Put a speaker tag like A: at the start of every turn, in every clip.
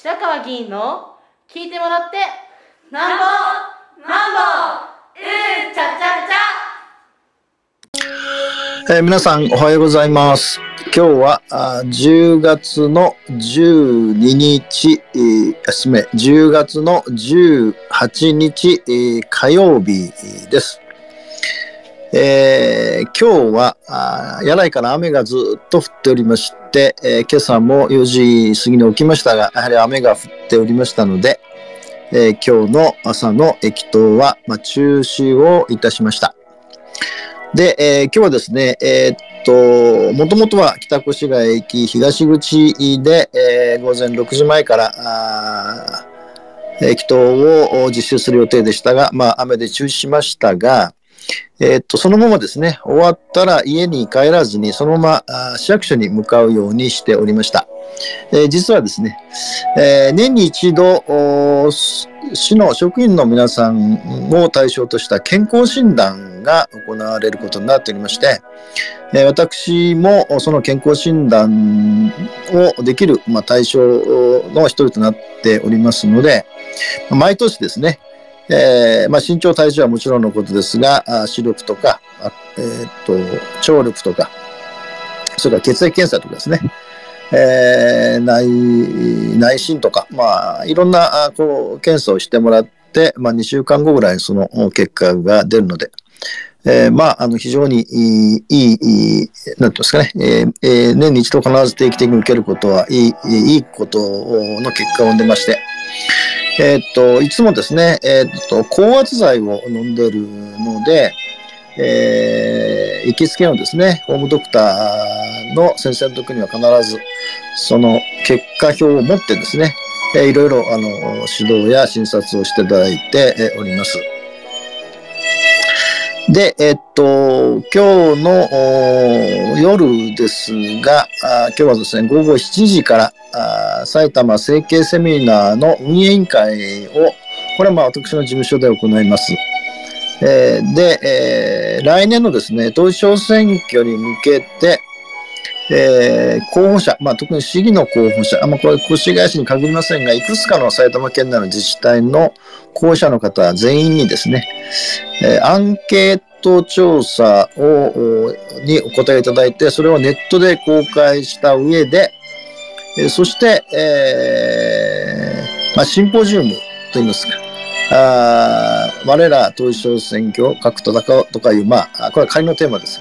A: 白川議員の聞いてもらってなんぼなんぼうんちゃちゃ
B: ちゃ、えー、皆さんおはようございます。今日はあ10月の12日、えー、すめ。10月の18日、えー、火曜日です。えー、今日はあ柳井から雨がずっと降っておりまして、えー、今朝も4時過ぎに起きましたが、やはり雨が降っておりましたので、えー、今日の朝の駅頭は、まあ、中止をいたしました。で、えー、今日はですね、えー、っと、もともとは北越谷駅東口で、えー、午前6時前から、駅頭を実施する予定でしたが、まあ、雨で中止しましたが、え、っと、そのままですね、終わったら家に帰らずに、そのまま市役所に向かうようにしておりました。えー、実はですね、えー、年に一度、市の職員の皆さんを対象とした健康診断が行われることになっておりまして、え私もその健康診断をできる、まあ、対象の一人となっておりますので、毎年ですね、えー、まあ、身長体重はもちろんのことですが、視力とか、えー、っと、聴力とか、それから血液検査とかですね、えー、内、内心とか、まあ、いろんな、こう、検査をしてもらって、まあ、2週間後ぐらいにその結果が出るので、えー、まあ、あの、非常にいい、いい、なんていうんですかね、えーえー、年に一度必ず定期的に受けることはいい、いいことの結果を生んでまして、えー、っと、いつもですね、えー、っと、高圧剤を飲んでるので、えー、行きつけのですね、ホームドクターの先生の時には必ず、その結果表を持ってですね、えー、いろいろ、あの、指導や診察をしていただいております。で、えっと、今日の夜ですが、今日はですね、午後7時から埼玉整形セミナーの運営委員会を、これはまあ私の事務所で行います。えー、で、えー、来年のですね、統一選挙に向けて、えー、候補者、まあ、特に市議の候補者、あまあ、これ、越谷市に限りませんが、いくつかの埼玉県内の自治体の候補者の方全員にですね、えー、アンケート調査をにお答えいただいて、それをネットで公開した上で、えー、そして、えーまあ、シンポジウムといいますか、あ我ら統一地方選挙を各戦うとかいう、まあ、これは仮のテーマです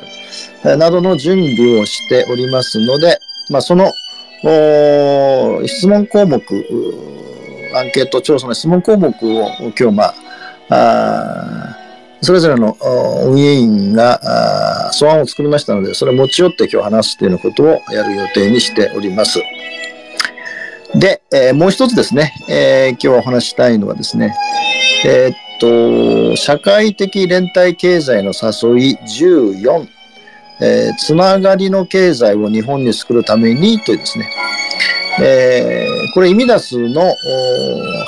B: などの準備をしておりますので、まあ、その質問項目、アンケート調査の質問項目を今日、まあ、あそれぞれの運営員が素案を作りましたので、それを持ち寄って今日話すというようなことをやる予定にしております。で、えー、もう一つですね、えー、今日お話したいのはですね、えー、っと、社会的連帯経済の誘い14、えー、つながりの経済を日本に作るためにというですね、えー、これ、意味出すの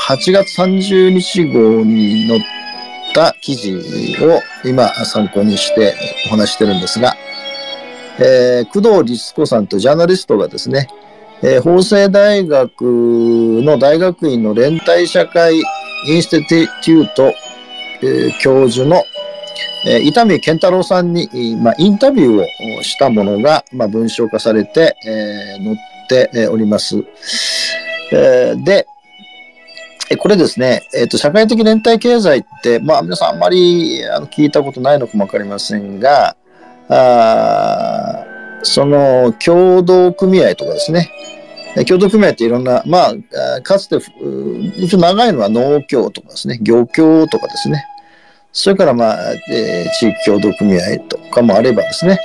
B: 8月30日号に載った記事を今参考にしてお話してるんですが、えー、工藤律子さんとジャーナリストがですね、えー、法政大学の大学院の連帯社会インスティテュート、えー、教授のえー、伊丹健太郎さんに、まあ、インタビューをしたものが、まあ、文章化されて、えー、載っております。えー、で、これですね、えーと、社会的連帯経済って、まあ、皆さんあんまりあの聞いたことないのかもわかりませんが、あその共同組合とかですね、共同組合っていろんな、まあ、かつて、一応長いのは農協とかですね、漁協とかですね、それから、まあ、えー、地域協同組合とかもあればですね、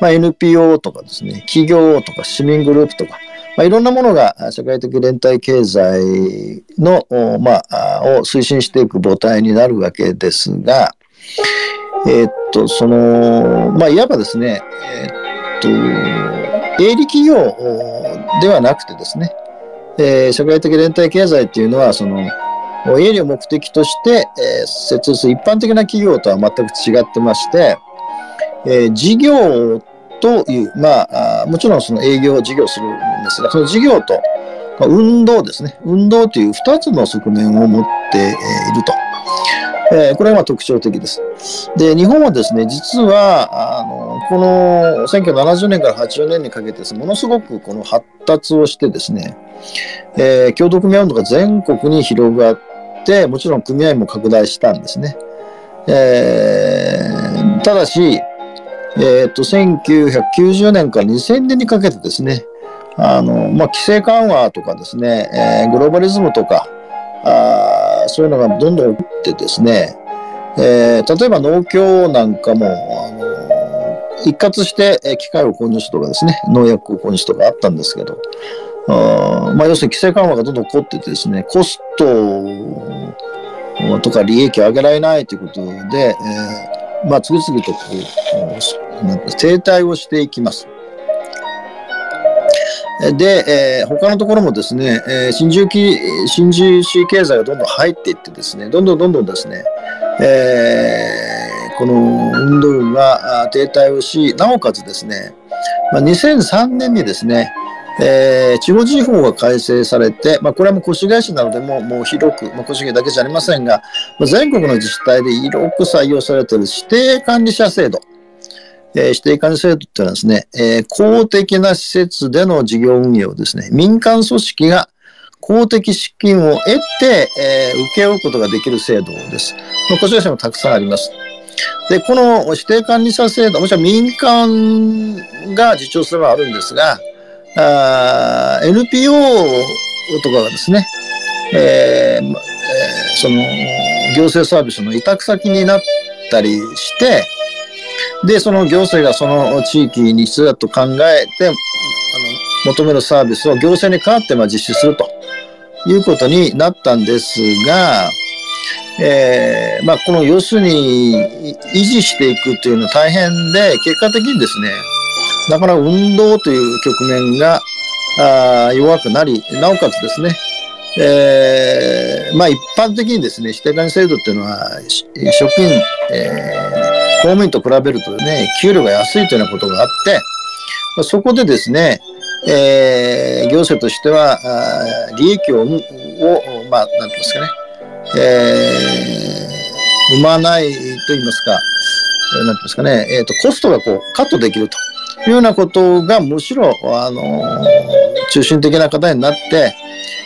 B: まあ、NPO とかですね、企業とか市民グループとか、まあ、いろんなものが社会的連帯経済の、まあ、を推進していく母体になるわけですが、えー、っと、その、まあ、いわばですね、えー、っと、営利企業ではなくてですね、えー、社会的連帯経済っていうのは、その、営利を目的として、えー、設立する一般的な企業とは全く違ってまして、えー、事業という、まあ、もちろんその営業を事業するんですが、その事業と運動ですね。運動という2つの側面を持っていると。えー、これが特徴的です。で、日本はですね、実は、あの、この1970年から80年にかけてものすごくこの発達をしてですね、えー、共同組合運動が全国に広がって、もちろん組合も拡大したんですね。えー、ただし、えっ、と、1990年から2000年にかけてですね、あの、まあ、規制緩和とかですね、えー、グローバリズムとか、あそういうのがどんどん起きてですね、えー、例えば農協なんかも、あの一括して機械を購入するとかですね、農薬を購入するとかあったんですけど、あまあ、要するに規制緩和がどんどん起こっててですね、コストとか利益を上げられないということで、えー、まあ、次々とこう、なんか停滞をしていきます。で、えー、他のところもですね、えー、新重機、新重視経済がどんどん入っていってですね、どんどんどんどんですね、えー、この運動が停滞をし、なおかつですね、まあ、2003年にですね、えー、地方地方が改正されて、まあ、これはもう越谷市などでももう広く、まあ、越谷だけじゃありませんが、まあ、全国の自治体で広く採用されている指定管理者制度。えー、指定管理制度っていうのはですね、えー、公的な施設での事業運営をですね、民間組織が公的資金を得て、えー、請け負うことができる制度です。まあ、こちらもたくさんあります。で、この指定管理者制度、もちろん民間が自重すればあるんですが、あ NPO とかがですね、えーえー、その行政サービスの委託先になったりして、で、その行政がその地域に必要だと考えて、あの求めるサービスを行政に代わってまあ実施するということになったんですが、えー、まあ、この要するに維持していくというのは大変で、結果的にですね、だから運動という局面があ弱くなり、なおかつですね、えー、まあ一般的にですね、指定管理制度っていうのは、職員、えー、公務員と比べるとね、給料が安いというようなことがあって、まあ、そこでですね、えー、行政としては、あ利益をを、まあ、なんて言いますかね、えー、生まないと言いますか、なんて言いますかね、えっ、ー、と、コストがこう、カットできるというようなことが、むしろ、あのー、中心的な課題になって、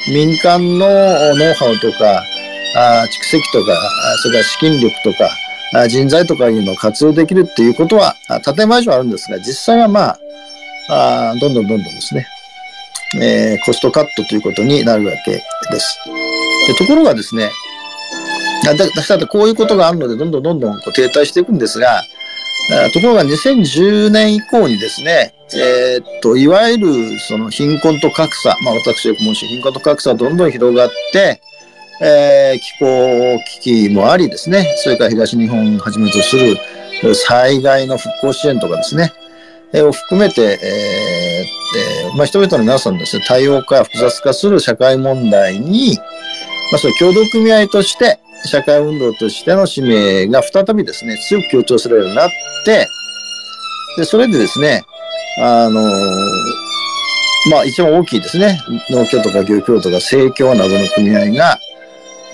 B: 民間のノウハウとか、あ蓄積とか、それから資金力とか、人材とかいうのを活用できるっていうことは、建前上あるんですが、実際はまあ、あどんどんどんどんですね、えー、コストカットということになるわけです。でところがですね、だだだこういうことがあるので、どんどんどんどんこう停滞していくんですが、ところが2010年以降にですね、えー、っと、いわゆるその貧困と格差、まあ私よく申し貧困と格差はどんどん広がって、えー、気候危機もありですね、それから東日本をはじめとする災害の復興支援とかですね、えー、を含めて、えーえー、まあ、人々の皆さんですね、多様化、複雑化する社会問題に、まあ、その協同組合として、社会運動としての使命が再びですね、強く強調されるようになって、で、それでですね、あのまあ一番大きいですね、農協とか漁協とか政協などの組合が、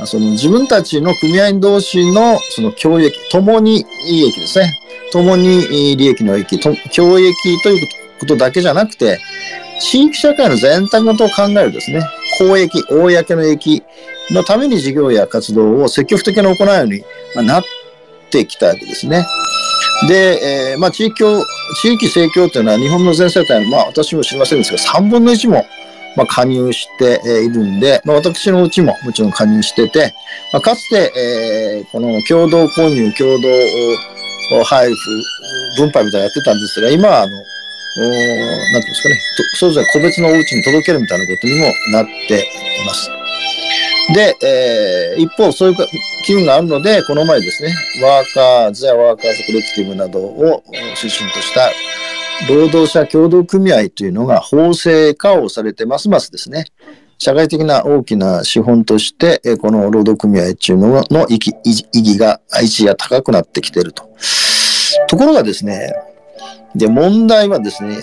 B: その自分たちの組合同士のその共益、共に利益ですね。共に利益の益、共益ということだけじゃなくて、地域社会の全体のことを考えるですね、公益、公の益のために事業や活動を積極的に行うようになってきたわけですね。で、えー、まあ、地域地域政教というのは日本の全世帯の、まあ、私も知りませんですが、3分の1も、まあ、加入しているんで、まあ、私のうちももちろん加入してて、まあ、かつて、えー、この共同購入、共同配布、分配みたいなやってたんですが、今は、あの、なんていうんですかね、それぞれ個別のお家に届けるみたいなことにもなっています。で、えー、一方、そういう機運があるので、この前ですね、ワーカーズやワーカーズコレクティブなどを中心とした労働者協同組合というのが法制化をされてますますですね、社会的な大きな資本として、この労働組合というのの意義が、位置が高くなってきていると。ところがですね、で、問題はですね、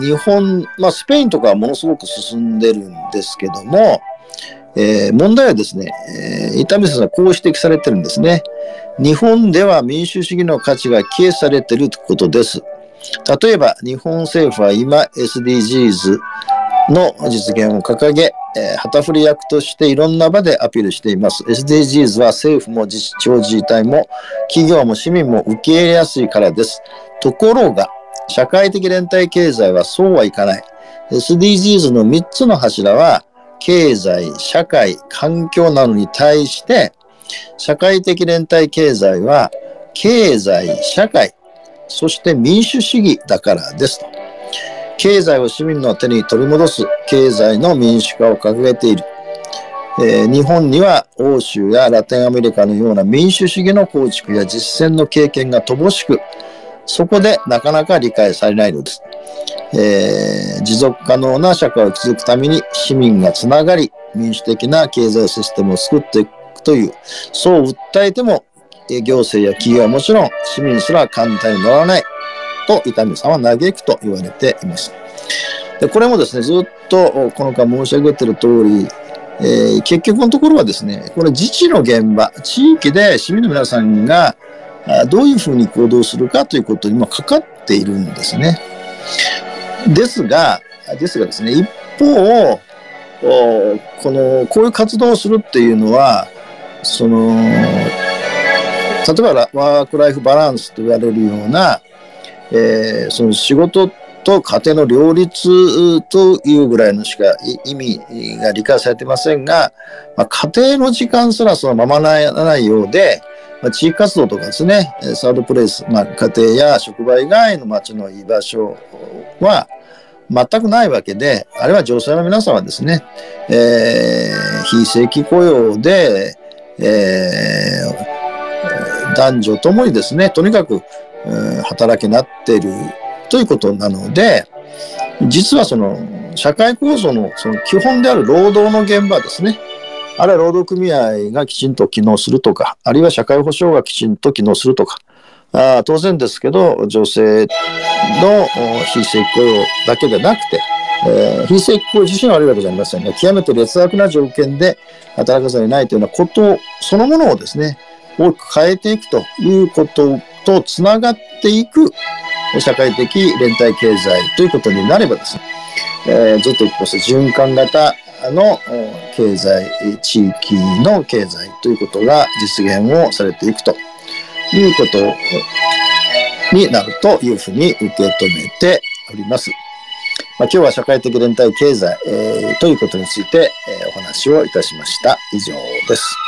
B: 日本、まあ、スペインとかはものすごく進んでるんですけども、えー、問題はですね、えー、伊丹先生はこう指摘されてるんですね。日本では民主主義の価値が消えされてるということです。例えば、日本政府は今 SDGs の実現を掲げ、えー、旗振り役としていろんな場でアピールしています。SDGs は政府も自治地方自治体も企業も市民も受け入れやすいからです。ところが、社会的連帯経済はそうはいかない。SDGs の3つの柱は、経済、社会、環境などに対して、社会的連帯経済は、経済、社会、そして民主主義だからですと。経済を市民の手に取り戻す経済の民主化を掲げている。えー、日本には欧州やラテンアメリカのような民主主義の構築や実践の経験が乏しく、そこでなかなか理解されないのです。えー、持続可能な社会を築くために市民がつながり、民主的な経済システムを作っていくという、そう訴えても、行政や企業はもちろん市民すら簡単に乗らないと伊丹さんは嘆くと言われています。でこれもですね、ずっとこの間申し上げている通り、えー、結局のところはですね、これ自治の現場、地域で市民の皆さんがどういうふうに行動するかということにもかかっているんですね。ですが、ですがですね、一方、この、こういう活動をするっていうのは、その、例えばワークライフバランスと言われるような、えー、その仕事と家庭の両立というぐらいのしか意味が理解されてませんが、まあ、家庭の時間すらそのままならないようで、まあ、地域活動とかですね、サードプレイス、まあ、家庭や職場以外の街の居場所は全くないわけで、あるいは女性の皆さんはですね、えー、非正規雇用で、えー、男女ともにですね、とにかく、えー、働きになっているということなので、実はその社会構造のその基本である労働の現場ですね、あるいは労働組合がきちんと機能するとか、あるいは社会保障がきちんと機能するとか、あ当然ですけど、女性の非正規雇用だけでなくて、えー、非正規雇用自身は悪いわけじゃありませんが、極めて劣悪な条件で働かざる得ないというようなことそのものをですね、大きく変えていくということとつながっていく社会的連帯経済ということになればですね、えー、ずっとこう循環型の経済、地域の経済ということが実現をされていくということになるというふうに受け止めております。まあ、今日は社会的連帯経済、えー、ということについて、えー、お話をいたしました。以上です。